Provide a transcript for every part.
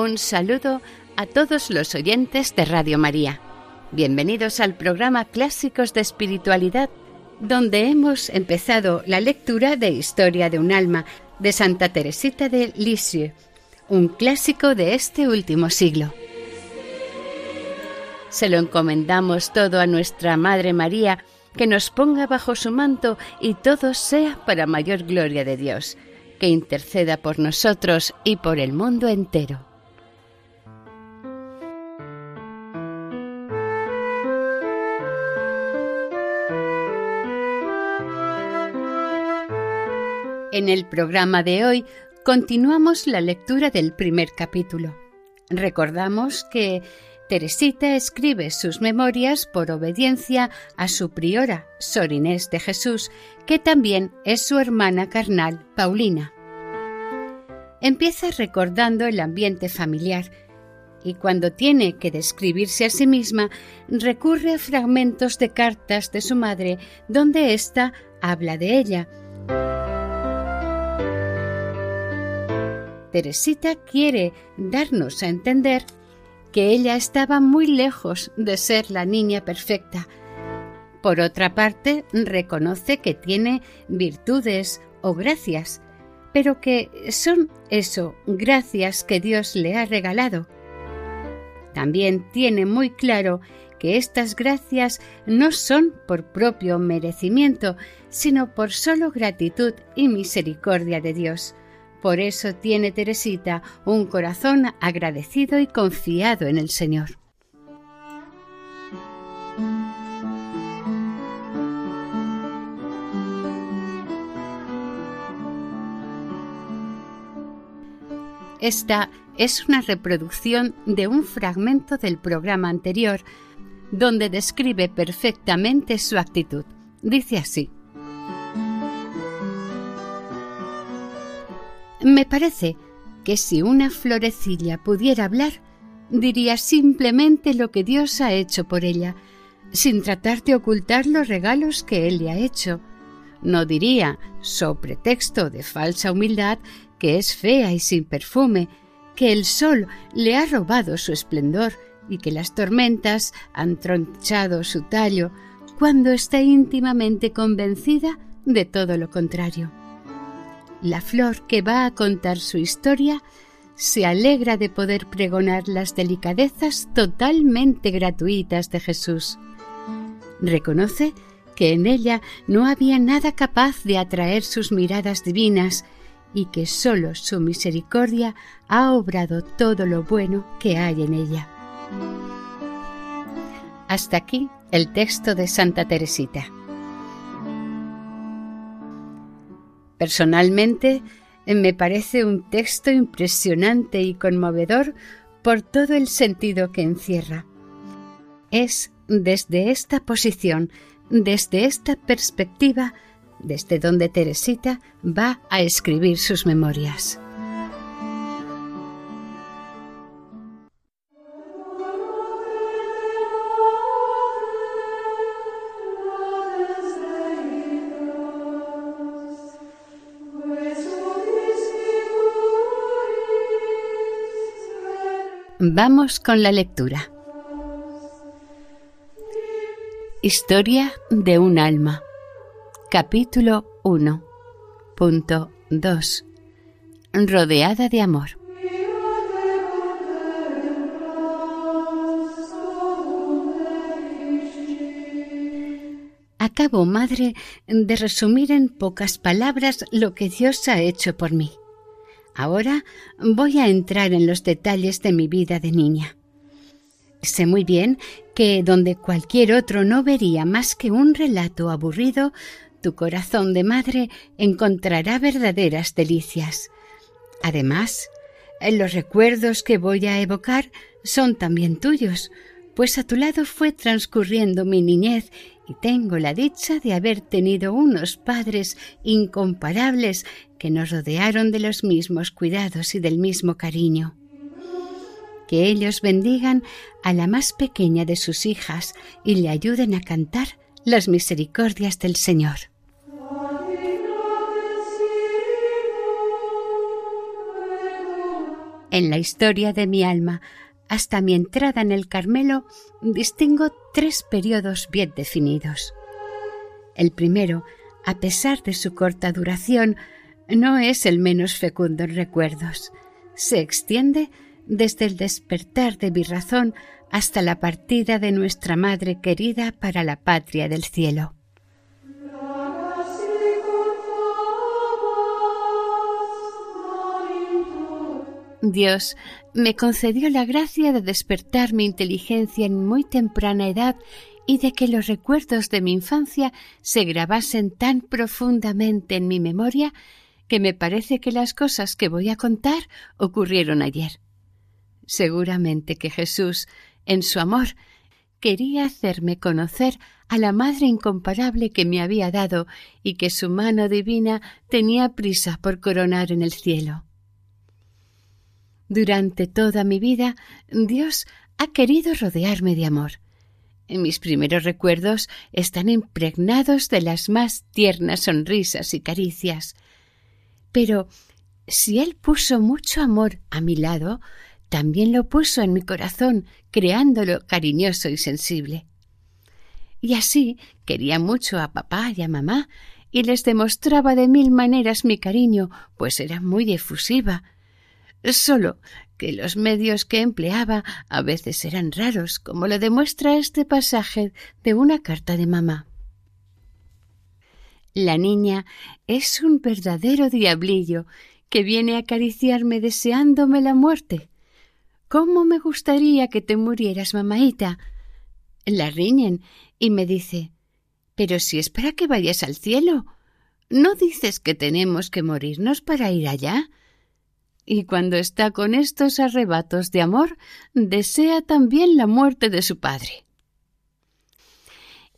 Un saludo a todos los oyentes de Radio María. Bienvenidos al programa Clásicos de Espiritualidad, donde hemos empezado la lectura de Historia de un alma de Santa Teresita de Lisieux, un clásico de este último siglo. Se lo encomendamos todo a nuestra Madre María, que nos ponga bajo su manto y todo sea para mayor gloria de Dios, que interceda por nosotros y por el mundo entero. En el programa de hoy continuamos la lectura del primer capítulo. Recordamos que Teresita escribe sus memorias por obediencia a su priora, Sor Inés de Jesús, que también es su hermana carnal, Paulina. Empieza recordando el ambiente familiar y cuando tiene que describirse a sí misma recurre a fragmentos de cartas de su madre donde ésta habla de ella Teresita quiere darnos a entender que ella estaba muy lejos de ser la niña perfecta. Por otra parte, reconoce que tiene virtudes o gracias, pero que son eso, gracias que Dios le ha regalado. También tiene muy claro que estas gracias no son por propio merecimiento, sino por solo gratitud y misericordia de Dios. Por eso tiene Teresita un corazón agradecido y confiado en el Señor. Esta es una reproducción de un fragmento del programa anterior, donde describe perfectamente su actitud. Dice así. Me parece que si una florecilla pudiera hablar, diría simplemente lo que Dios ha hecho por ella, sin tratar de ocultar los regalos que Él le ha hecho. No diría, so pretexto de falsa humildad, que es fea y sin perfume, que el sol le ha robado su esplendor y que las tormentas han tronchado su tallo, cuando está íntimamente convencida de todo lo contrario. La flor que va a contar su historia se alegra de poder pregonar las delicadezas totalmente gratuitas de Jesús. Reconoce que en ella no había nada capaz de atraer sus miradas divinas y que sólo su misericordia ha obrado todo lo bueno que hay en ella. Hasta aquí el texto de Santa Teresita. Personalmente, me parece un texto impresionante y conmovedor por todo el sentido que encierra. Es desde esta posición, desde esta perspectiva, desde donde Teresita va a escribir sus memorias. Vamos con la lectura. Historia de un alma. Capítulo 1.2. Rodeada de amor. Acabo, madre, de resumir en pocas palabras lo que Dios ha hecho por mí. Ahora voy a entrar en los detalles de mi vida de niña. Sé muy bien que donde cualquier otro no vería más que un relato aburrido, tu corazón de madre encontrará verdaderas delicias. Además, los recuerdos que voy a evocar son también tuyos, pues a tu lado fue transcurriendo mi niñez y tengo la dicha de haber tenido unos padres incomparables que nos rodearon de los mismos cuidados y del mismo cariño. Que ellos bendigan a la más pequeña de sus hijas y le ayuden a cantar las misericordias del Señor. En la historia de mi alma, hasta mi entrada en el Carmelo, distingo tres periodos bien definidos. El primero, a pesar de su corta duración, no es el menos fecundo en recuerdos. Se extiende desde el despertar de mi razón hasta la partida de nuestra Madre querida para la patria del cielo. Dios me concedió la gracia de despertar mi inteligencia en muy temprana edad y de que los recuerdos de mi infancia se grabasen tan profundamente en mi memoria que me parece que las cosas que voy a contar ocurrieron ayer. Seguramente que Jesús, en su amor, quería hacerme conocer a la Madre incomparable que me había dado y que su mano divina tenía prisa por coronar en el cielo. Durante toda mi vida, Dios ha querido rodearme de amor. Mis primeros recuerdos están impregnados de las más tiernas sonrisas y caricias. Pero si Él puso mucho amor a mi lado, también lo puso en mi corazón, creándolo cariñoso y sensible. Y así quería mucho a papá y a mamá, y les demostraba de mil maneras mi cariño, pues era muy efusiva, solo que los medios que empleaba a veces eran raros, como lo demuestra este pasaje de una carta de mamá. La niña es un verdadero diablillo que viene a acariciarme deseándome la muerte. ¿Cómo me gustaría que te murieras, mamaita? La riñen y me dice Pero si es para que vayas al cielo. ¿No dices que tenemos que morirnos para ir allá? Y cuando está con estos arrebatos de amor, desea también la muerte de su padre.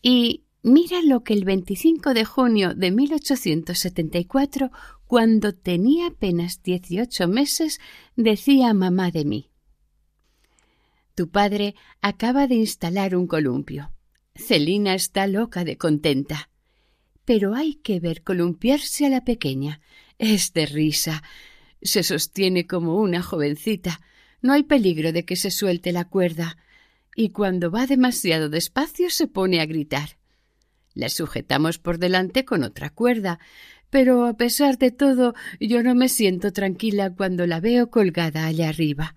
Y mira lo que el 25 de junio de 1874, cuando tenía apenas 18 meses, decía mamá de mí. Tu padre acaba de instalar un columpio. Celina está loca de contenta. Pero hay que ver columpiarse a la pequeña. Es de risa. Se sostiene como una jovencita. No hay peligro de que se suelte la cuerda. Y cuando va demasiado despacio se pone a gritar. La sujetamos por delante con otra cuerda, pero a pesar de todo yo no me siento tranquila cuando la veo colgada allá arriba.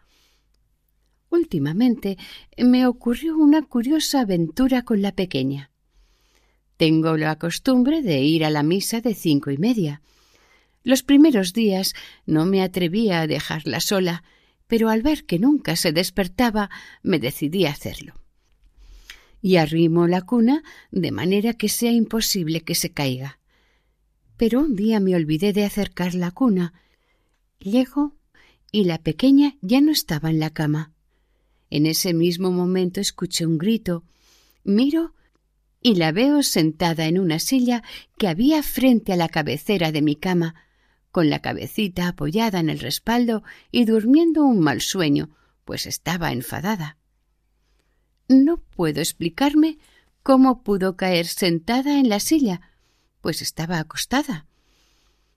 Últimamente me ocurrió una curiosa aventura con la pequeña. Tengo la costumbre de ir a la misa de cinco y media. Los primeros días no me atrevía a dejarla sola, pero al ver que nunca se despertaba, me decidí a hacerlo. Y arrimo la cuna de manera que sea imposible que se caiga. Pero un día me olvidé de acercar la cuna. Llego y la pequeña ya no estaba en la cama. En ese mismo momento escuché un grito. Miro y la veo sentada en una silla que había frente a la cabecera de mi cama, con la cabecita apoyada en el respaldo y durmiendo un mal sueño, pues estaba enfadada. No puedo explicarme cómo pudo caer sentada en la silla, pues estaba acostada.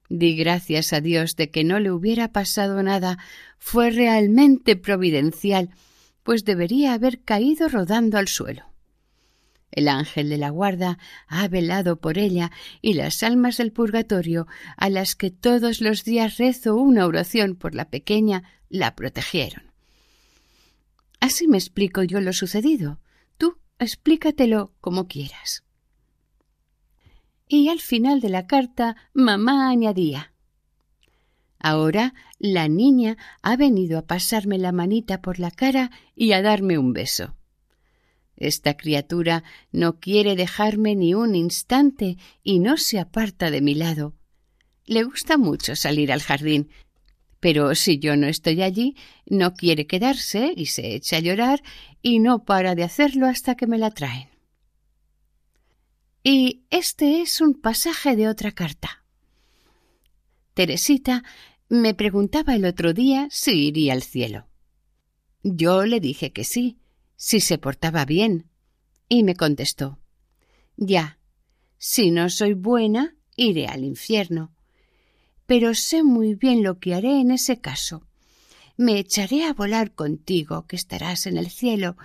Di gracias a Dios de que no le hubiera pasado nada. Fue realmente providencial, pues debería haber caído rodando al suelo. El ángel de la guarda ha velado por ella y las almas del purgatorio, a las que todos los días rezo una oración por la pequeña, la protegieron. Así me explico yo lo sucedido. Tú explícatelo como quieras. Y al final de la carta, mamá añadía Ahora la niña ha venido a pasarme la manita por la cara y a darme un beso. Esta criatura no quiere dejarme ni un instante y no se aparta de mi lado. Le gusta mucho salir al jardín, pero si yo no estoy allí, no quiere quedarse y se echa a llorar y no para de hacerlo hasta que me la traen. Y este es un pasaje de otra carta. Teresita me preguntaba el otro día si iría al cielo. Yo le dije que sí, si se portaba bien, y me contestó Ya, si no soy buena, iré al infierno. Pero sé muy bien lo que haré en ese caso. Me echaré a volar contigo, que estarás en el cielo.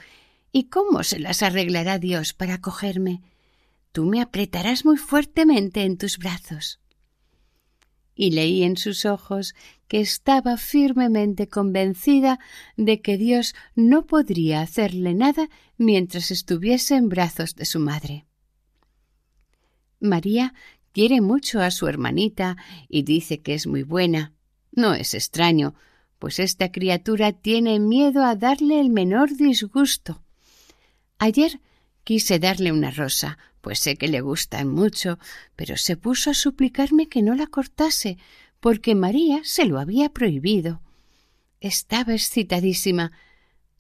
¿Y cómo se las arreglará Dios para cogerme? Tú me apretarás muy fuertemente en tus brazos y leí en sus ojos estaba firmemente convencida de que Dios no podría hacerle nada mientras estuviese en brazos de su madre. María quiere mucho a su hermanita y dice que es muy buena. No es extraño, pues esta criatura tiene miedo a darle el menor disgusto. Ayer quise darle una rosa, pues sé que le gustan mucho, pero se puso a suplicarme que no la cortase, porque María se lo había prohibido. Estaba excitadísima.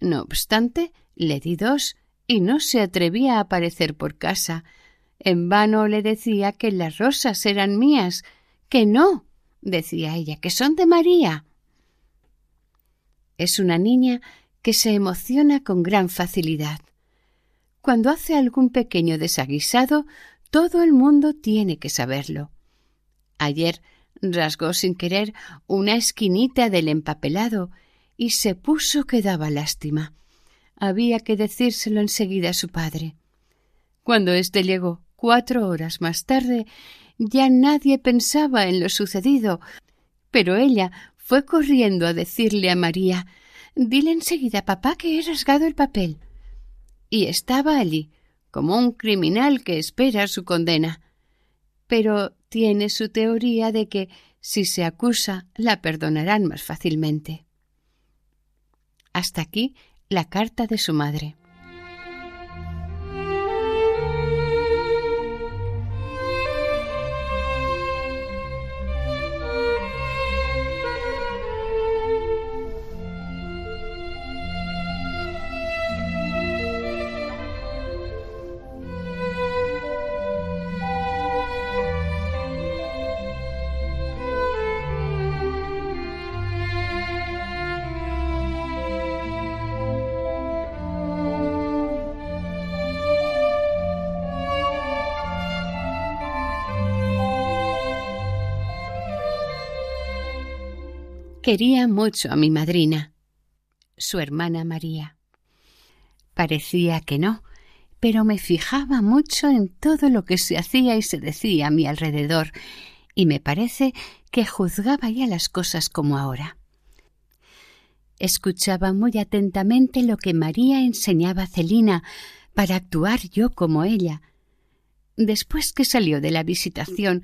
No obstante, le di dos y no se atrevía a aparecer por casa. En vano le decía que las rosas eran mías, que no, decía ella, que son de María. Es una niña que se emociona con gran facilidad. Cuando hace algún pequeño desaguisado, todo el mundo tiene que saberlo. Ayer rasgó sin querer una esquinita del empapelado y se puso que daba lástima. Había que decírselo enseguida a su padre. Cuando éste llegó cuatro horas más tarde, ya nadie pensaba en lo sucedido, pero ella fue corriendo a decirle a María Dile enseguida, papá, que he rasgado el papel y estaba allí, como un criminal que espera su condena. Pero tiene su teoría de que, si se acusa, la perdonarán más fácilmente. Hasta aquí la carta de su madre. Quería mucho a mi madrina, su hermana María. Parecía que no, pero me fijaba mucho en todo lo que se hacía y se decía a mi alrededor, y me parece que juzgaba ya las cosas como ahora. Escuchaba muy atentamente lo que María enseñaba a Celina para actuar yo como ella. Después que salió de la visitación,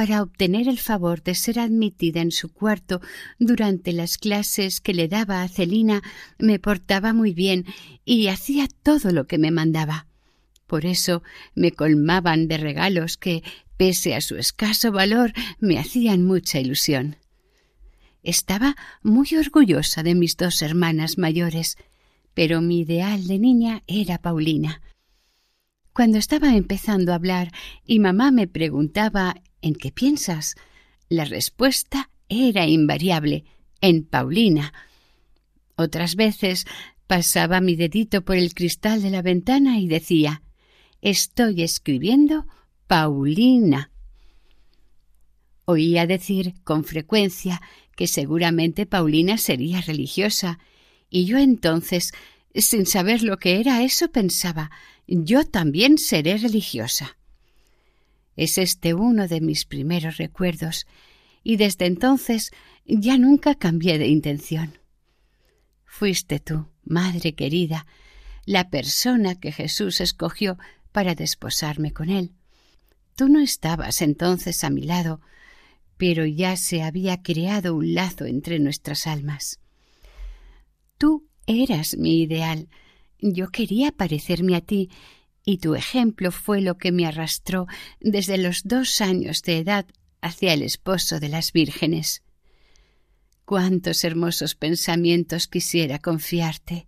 para obtener el favor de ser admitida en su cuarto durante las clases que le daba a Celina, me portaba muy bien y hacía todo lo que me mandaba. Por eso me colmaban de regalos que, pese a su escaso valor, me hacían mucha ilusión. Estaba muy orgullosa de mis dos hermanas mayores, pero mi ideal de niña era Paulina. Cuando estaba empezando a hablar y mamá me preguntaba ¿En qué piensas? La respuesta era invariable en Paulina. Otras veces pasaba mi dedito por el cristal de la ventana y decía Estoy escribiendo Paulina. Oía decir con frecuencia que seguramente Paulina sería religiosa, y yo entonces, sin saber lo que era eso, pensaba yo también seré religiosa. Es este uno de mis primeros recuerdos, y desde entonces ya nunca cambié de intención. Fuiste tú, Madre querida, la persona que Jesús escogió para desposarme con él. Tú no estabas entonces a mi lado, pero ya se había creado un lazo entre nuestras almas. Tú eras mi ideal, Yo quería parecerme a ti, y tu ejemplo fue lo que me arrastró desde los dos años de edad hacia el esposo de las vírgenes. Cuántos hermosos pensamientos quisiera confiarte.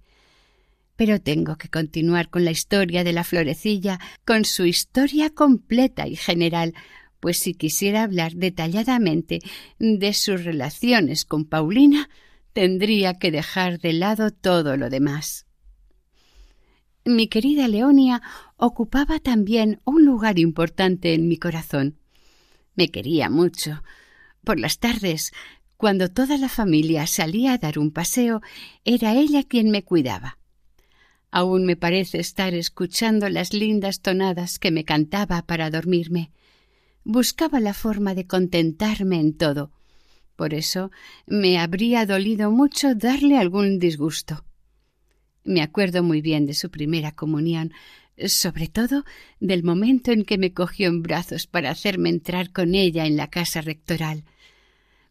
Pero tengo que continuar con la historia de la florecilla, con su historia completa y general, pues si quisiera hablar detalladamente de sus relaciones con Paulina, tendría que dejar de lado todo lo demás. Mi querida Leonia ocupaba también un lugar importante en mi corazón. Me quería mucho. Por las tardes, cuando toda la familia salía a dar un paseo, era ella quien me cuidaba. Aún me parece estar escuchando las lindas tonadas que me cantaba para dormirme. Buscaba la forma de contentarme en todo. Por eso me habría dolido mucho darle algún disgusto. Me acuerdo muy bien de su primera comunión, sobre todo del momento en que me cogió en brazos para hacerme entrar con ella en la casa rectoral.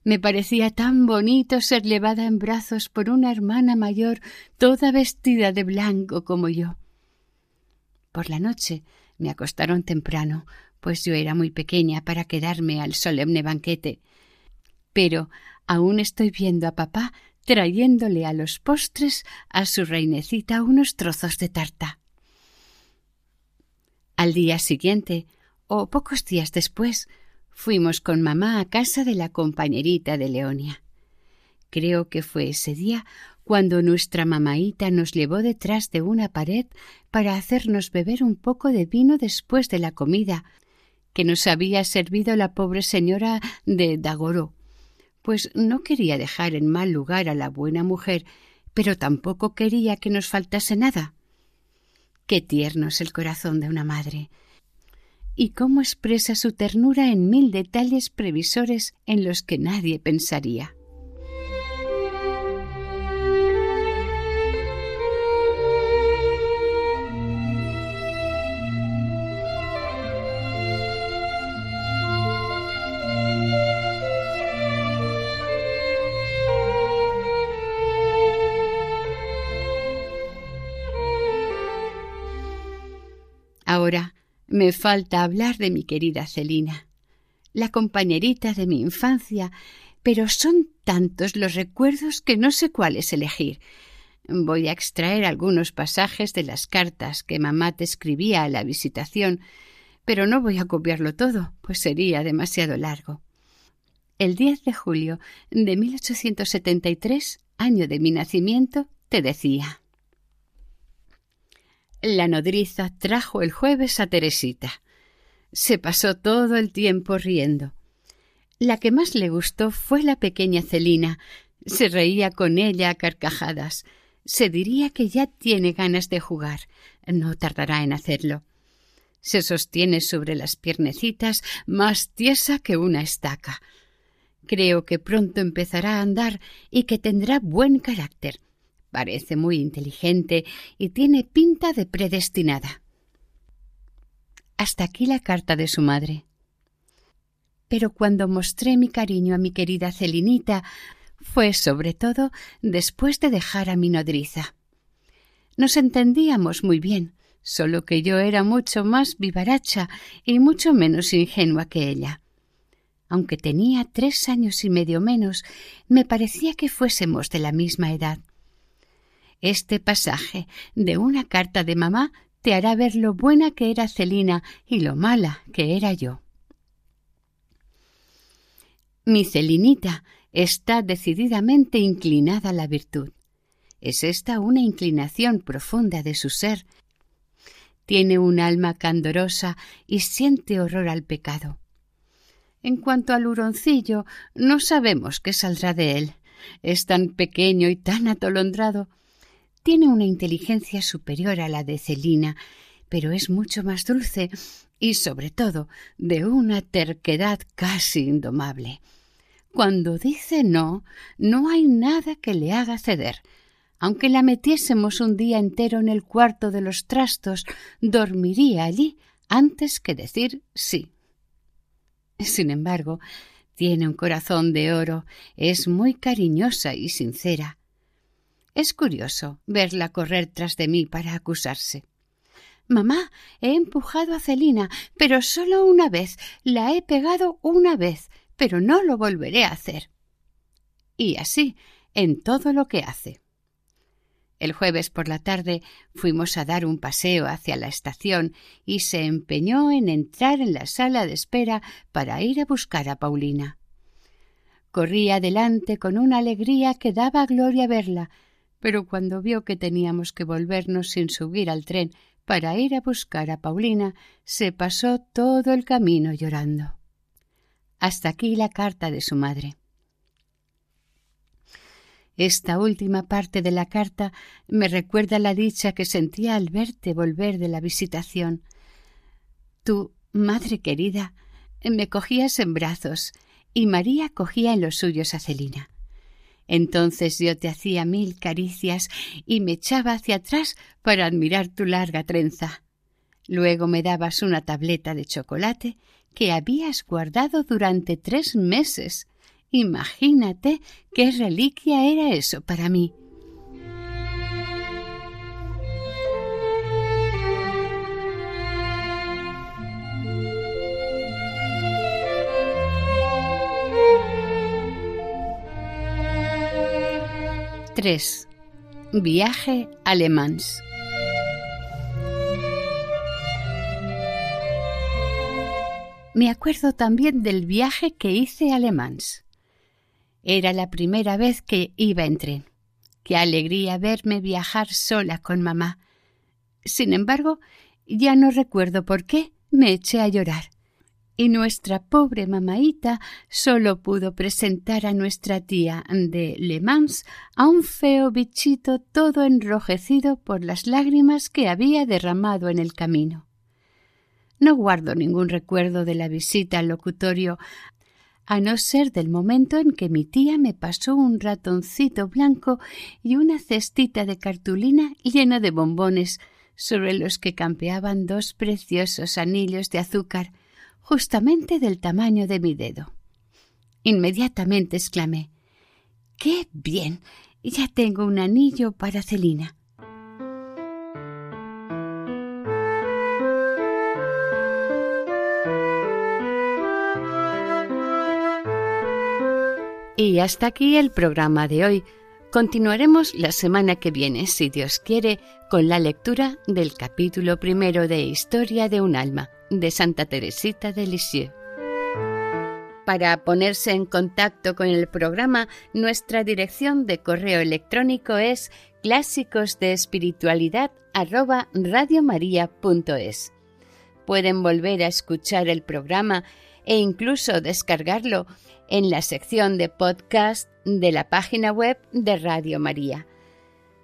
Me parecía tan bonito ser llevada en brazos por una hermana mayor toda vestida de blanco como yo. Por la noche me acostaron temprano, pues yo era muy pequeña para quedarme al solemne banquete. Pero aún estoy viendo a papá trayéndole a los postres a su reinecita unos trozos de tarta. Al día siguiente, o pocos días después, fuimos con mamá a casa de la compañerita de Leonia. Creo que fue ese día cuando nuestra mamaíta nos llevó detrás de una pared para hacernos beber un poco de vino después de la comida que nos había servido la pobre señora de Dagoró pues no quería dejar en mal lugar a la buena mujer, pero tampoco quería que nos faltase nada. Qué tierno es el corazón de una madre. Y cómo expresa su ternura en mil detalles previsores en los que nadie pensaría. Ahora me falta hablar de mi querida Celina, la compañerita de mi infancia, pero son tantos los recuerdos que no sé cuáles elegir. Voy a extraer algunos pasajes de las cartas que mamá te escribía a la visitación, pero no voy a copiarlo todo, pues sería demasiado largo. El 10 de julio de 1873, año de mi nacimiento, te decía la nodriza trajo el jueves a Teresita. Se pasó todo el tiempo riendo. La que más le gustó fue la pequeña Celina. Se reía con ella a carcajadas. Se diría que ya tiene ganas de jugar. No tardará en hacerlo. Se sostiene sobre las piernecitas más tiesa que una estaca. Creo que pronto empezará a andar y que tendrá buen carácter. Parece muy inteligente y tiene pinta de predestinada. Hasta aquí la carta de su madre. Pero cuando mostré mi cariño a mi querida Celinita fue sobre todo después de dejar a mi nodriza. Nos entendíamos muy bien, solo que yo era mucho más vivaracha y mucho menos ingenua que ella. Aunque tenía tres años y medio menos, me parecía que fuésemos de la misma edad. Este pasaje de una carta de mamá te hará ver lo buena que era Celina y lo mala que era yo. Mi Celinita está decididamente inclinada a la virtud. Es esta una inclinación profunda de su ser. Tiene un alma candorosa y siente horror al pecado. En cuanto al huroncillo, no sabemos qué saldrá de él. Es tan pequeño y tan atolondrado tiene una inteligencia superior a la de Celina, pero es mucho más dulce y, sobre todo, de una terquedad casi indomable. Cuando dice no, no hay nada que le haga ceder. Aunque la metiésemos un día entero en el cuarto de los trastos, dormiría allí antes que decir sí. Sin embargo, tiene un corazón de oro, es muy cariñosa y sincera. Es curioso verla correr tras de mí para acusarse. Mamá, he empujado a Celina, pero solo una vez. La he pegado una vez, pero no lo volveré a hacer. Y así, en todo lo que hace. El jueves por la tarde fuimos a dar un paseo hacia la estación y se empeñó en entrar en la sala de espera para ir a buscar a Paulina. Corría adelante con una alegría que daba gloria verla, pero cuando vio que teníamos que volvernos sin subir al tren para ir a buscar a Paulina, se pasó todo el camino llorando. Hasta aquí la carta de su madre. Esta última parte de la carta me recuerda la dicha que sentía al verte volver de la visitación. Tú, madre querida, me cogías en brazos y María cogía en los suyos a Celina. Entonces yo te hacía mil caricias y me echaba hacia atrás para admirar tu larga trenza. Luego me dabas una tableta de chocolate que habías guardado durante tres meses. Imagínate qué reliquia era eso para mí. 3. Viaje alemán. Me acuerdo también del viaje que hice a. Era la primera vez que iba en tren. Qué alegría verme viajar sola con mamá. Sin embargo, ya no recuerdo por qué me eché a llorar y nuestra pobre mamaíta solo pudo presentar a nuestra tía de Le Mans a un feo bichito todo enrojecido por las lágrimas que había derramado en el camino. No guardo ningún recuerdo de la visita al locutorio, a no ser del momento en que mi tía me pasó un ratoncito blanco y una cestita de cartulina llena de bombones, sobre los que campeaban dos preciosos anillos de azúcar, justamente del tamaño de mi dedo. Inmediatamente exclamé ¡Qué bien! Ya tengo un anillo para Celina. Y hasta aquí el programa de hoy. Continuaremos la semana que viene, si Dios quiere, con la lectura del capítulo primero de Historia de un alma de Santa Teresita de Lisieux. Para ponerse en contacto con el programa, nuestra dirección de correo electrónico es clásicos de espiritualidad Pueden volver a escuchar el programa e incluso descargarlo en la sección de podcast de la página web de Radio María.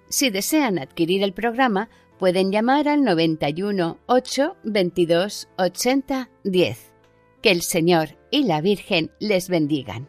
Si desean adquirir el programa, pueden llamar al 91 8 22 80 10. Que el Señor y la Virgen les bendigan.